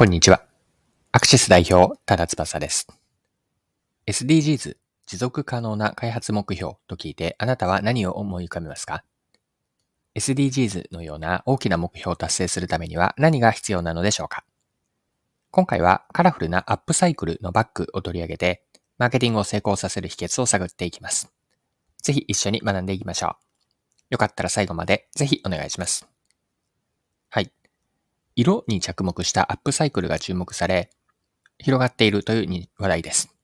こんにちは。アクシス代表、多田翼です。SDGs、持続可能な開発目標と聞いて、あなたは何を思い浮かべますか ?SDGs のような大きな目標を達成するためには何が必要なのでしょうか？今回はカラフルなアップサイクルのバッグを取り上げて、マーケティングを成功させる秘訣を探っていきます。ぜひ一緒に学んでいきましょう。よかったら最後までぜひお願いします。はい。色に着目したアップサイクルが注目され、広がっているという話題です。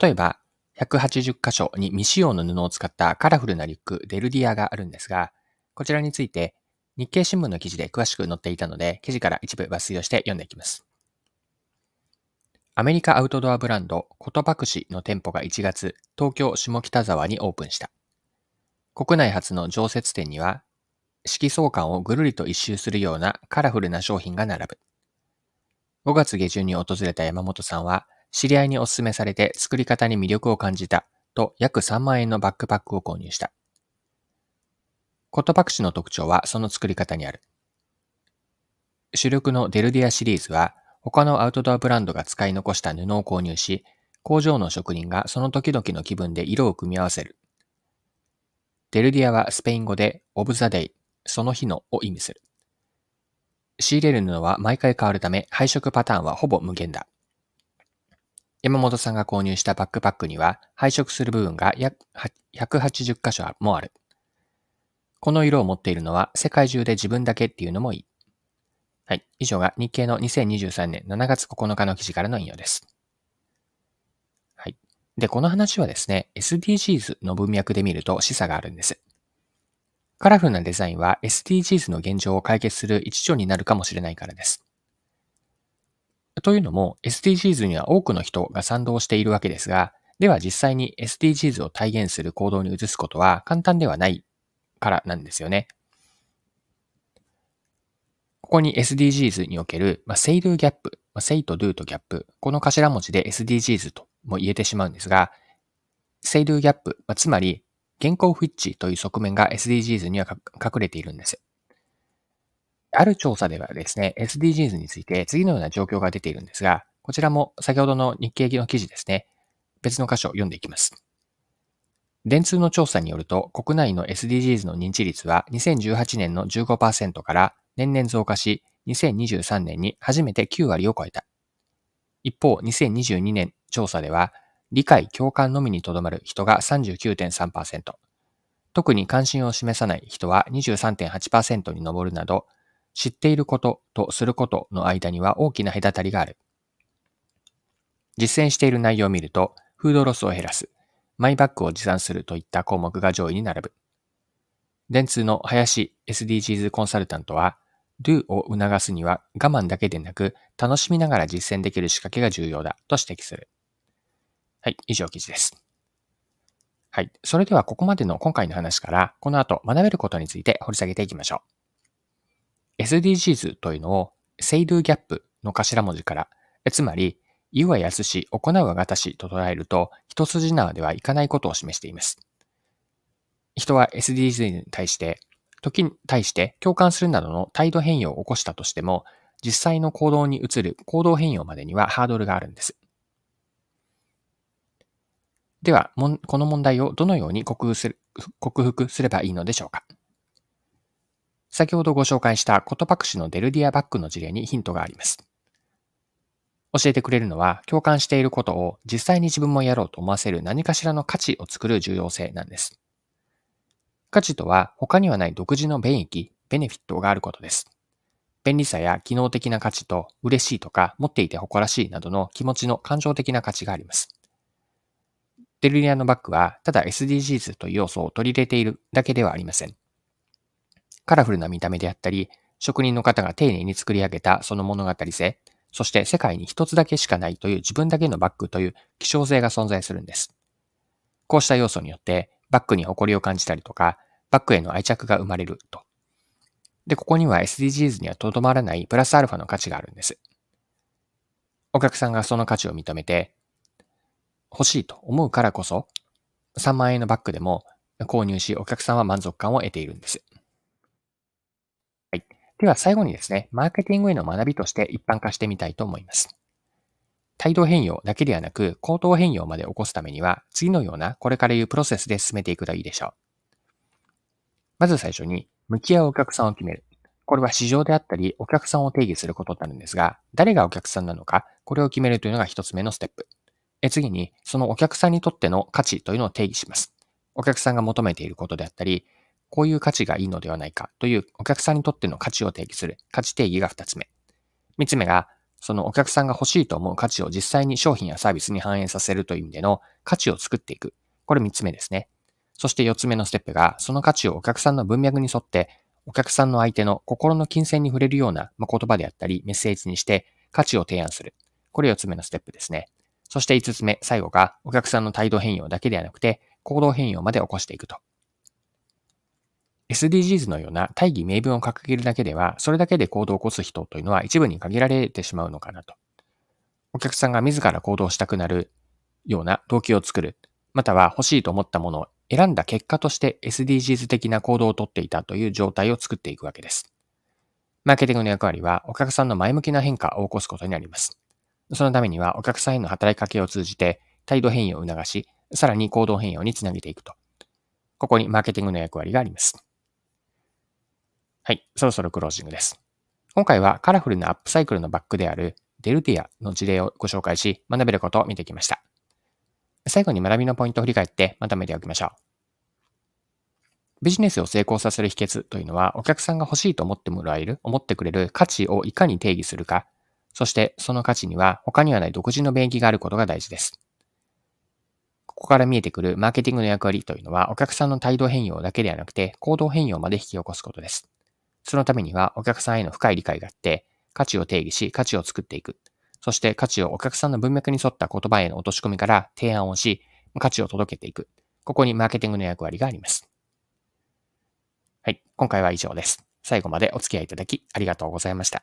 例えば、180箇所に未使用の布を使ったカラフルなリュック、デルディアがあるんですが、こちらについて日経新聞の記事で詳しく載っていたので、記事から一部抜粋をして読んでいきます。アメリカアウトドアブランド、コトパクシの店舗が1月、東京下北沢にオープンした。国内初の常設店には、色相関をぐるりと一周するようなカラフルな商品が並ぶ。5月下旬に訪れた山本さんは、知り合いにお勧めされて作り方に魅力を感じたと約3万円のバックパックを購入した。コットパクシの特徴はその作り方にある。主力のデルディアシリーズは他のアウトドアブランドが使い残した布を購入し、工場の職人がその時々の気分で色を組み合わせる。デルディアはスペイン語でオブザデイ、その日のを意味する。仕入れる布は毎回変わるため配色パターンはほぼ無限だ。山本さんが購入したバックパックには配色する部分が約180箇所もある。この色を持っているのは世界中で自分だけっていうのもいい。はい。以上が日経の2023年7月9日の記事からの引用です。はい。で、この話はですね、SDGs の文脈で見ると示唆があるんです。カラフルなデザインは SDGs の現状を解決する一助になるかもしれないからです。というのも SDGs には多くの人が賛同しているわけですが、では実際に SDGs を体現する行動に移すことは簡単ではないからなんですよね。ここに SDGs における、まあ、セイドゥギャップ、まあ、セイとドゥとギャップ、この頭文字で SDGs とも言えてしまうんですが、セイドゥギャップ、まあ、つまり原稿不一致という側面が SDGs には隠れているんです。ある調査ではですね、SDGs について次のような状況が出ているんですが、こちらも先ほどの日経の記事ですね、別の箇所を読んでいきます。電通の調査によると、国内の SDGs の認知率は2018年の15%から年々増加し、2023年に初めて9割を超えた。一方、2022年調査では、理解、共感のみにとどまる人が39.3%、特に関心を示さない人は23.8%に上るなど、知っていることとすることの間には大きな隔たりがある。実践している内容を見ると、フードロスを減らす、マイバッグを持参するといった項目が上位に並ぶ。電通の林 SDGs コンサルタントは、Do を促すには我慢だけでなく、楽しみながら実践できる仕掛けが重要だと指摘する。はい、以上記事です。はい。それではここまでの今回の話から、この後学べることについて掘り下げていきましょう。SDGs というのを、セイドゥギャップの頭文字から、つまり、言うはやすし、行うはがたしと捉えると、一筋縄ではいかないことを示しています。人は SDGs に対して、時に対して共感するなどの態度変容を起こしたとしても、実際の行動に移る行動変容までにはハードルがあるんです。では、この問題をどのように克服する克服すればいいのでしょうか？先ほどご紹介したコトパクシのデルディアバッグの事例にヒントがあります。教えてくれるのは、共感していることを実際に自分もやろうと思わせる何かしらの価値を作る重要性なんです。価値とは他にはない独自の便益、ベネフィットがあることです。便利さや機能的な価値と嬉しいとか持っていて誇らしいなどの気持ちの感情的な価値があります。デルリアのバッグは、ただ SDGs という要素を取り入れているだけではありません。カラフルな見た目であったり、職人の方が丁寧に作り上げたその物語性、そして世界に一つだけしかないという自分だけのバッグという希少性が存在するんです。こうした要素によって、バッグに誇りを感じたりとか、バッグへの愛着が生まれると。で、ここには SDGs にはとどまらないプラスアルファの価値があるんです。お客さんがその価値を認めて、欲しいと思うからこそ、3万円のバッグでも購入し、お客さんは満足感を得ているんです。はい。では最後にですね、マーケティングへの学びとして一般化してみたいと思います。態度変容だけではなく、行動変容まで起こすためには、次のようなこれから言うプロセスで進めていくといいでしょう。まず最初に、向き合うお客さんを決める。これは市場であったり、お客さんを定義することになるんですが、誰がお客さんなのか、これを決めるというのが一つ目のステップ。え次に、そのお客さんにとっての価値というのを定義します。お客さんが求めていることであったり、こういう価値がいいのではないかというお客さんにとっての価値を定義する価値定義が二つ目。三つ目が、そのお客さんが欲しいと思う価値を実際に商品やサービスに反映させるという意味での価値を作っていく。これ三つ目ですね。そして四つ目のステップが、その価値をお客さんの文脈に沿って、お客さんの相手の心の金銭に触れるような言葉であったり、メッセージにして価値を提案する。これ四つ目のステップですね。そして五つ目、最後が、お客さんの態度変容だけではなくて、行動変容まで起こしていくと。SDGs のような大義名分を掲げるだけでは、それだけで行動を起こす人というのは一部に限られてしまうのかなと。お客さんが自ら行動したくなるような動機を作る、または欲しいと思ったものを選んだ結果として SDGs 的な行動をとっていたという状態を作っていくわけです。マーケティングの役割はお客さんの前向きな変化を起こすことになります。そのためにはお客さんへの働きかけを通じて態度変容を促し、さらに行動変容につなげていくと。ここにマーケティングの役割があります。はい、そろそろクロージングです。今回はカラフルなアップサイクルのバックであるデルティアの事例をご紹介し、学べることを見てきました。最後に学びのポイントを振り返ってまとめておきましょう。ビジネスを成功させる秘訣というのは、お客さんが欲しいと思ってもらえる、思ってくれる価値をいかに定義するか、そしてその価値には他にはない独自の便宜があることが大事です。ここから見えてくるマーケティングの役割というのは、お客さんの態度変容だけではなくて、行動変容まで引き起こすことです。そのためにはお客さんへの深い理解があって、価値を定義し、価値を作っていく。そして価値をお客さんの文脈に沿った言葉への落とし込みから提案をし、価値を届けていく。ここにマーケティングの役割があります。はい。今回は以上です。最後までお付き合いいただきありがとうございました。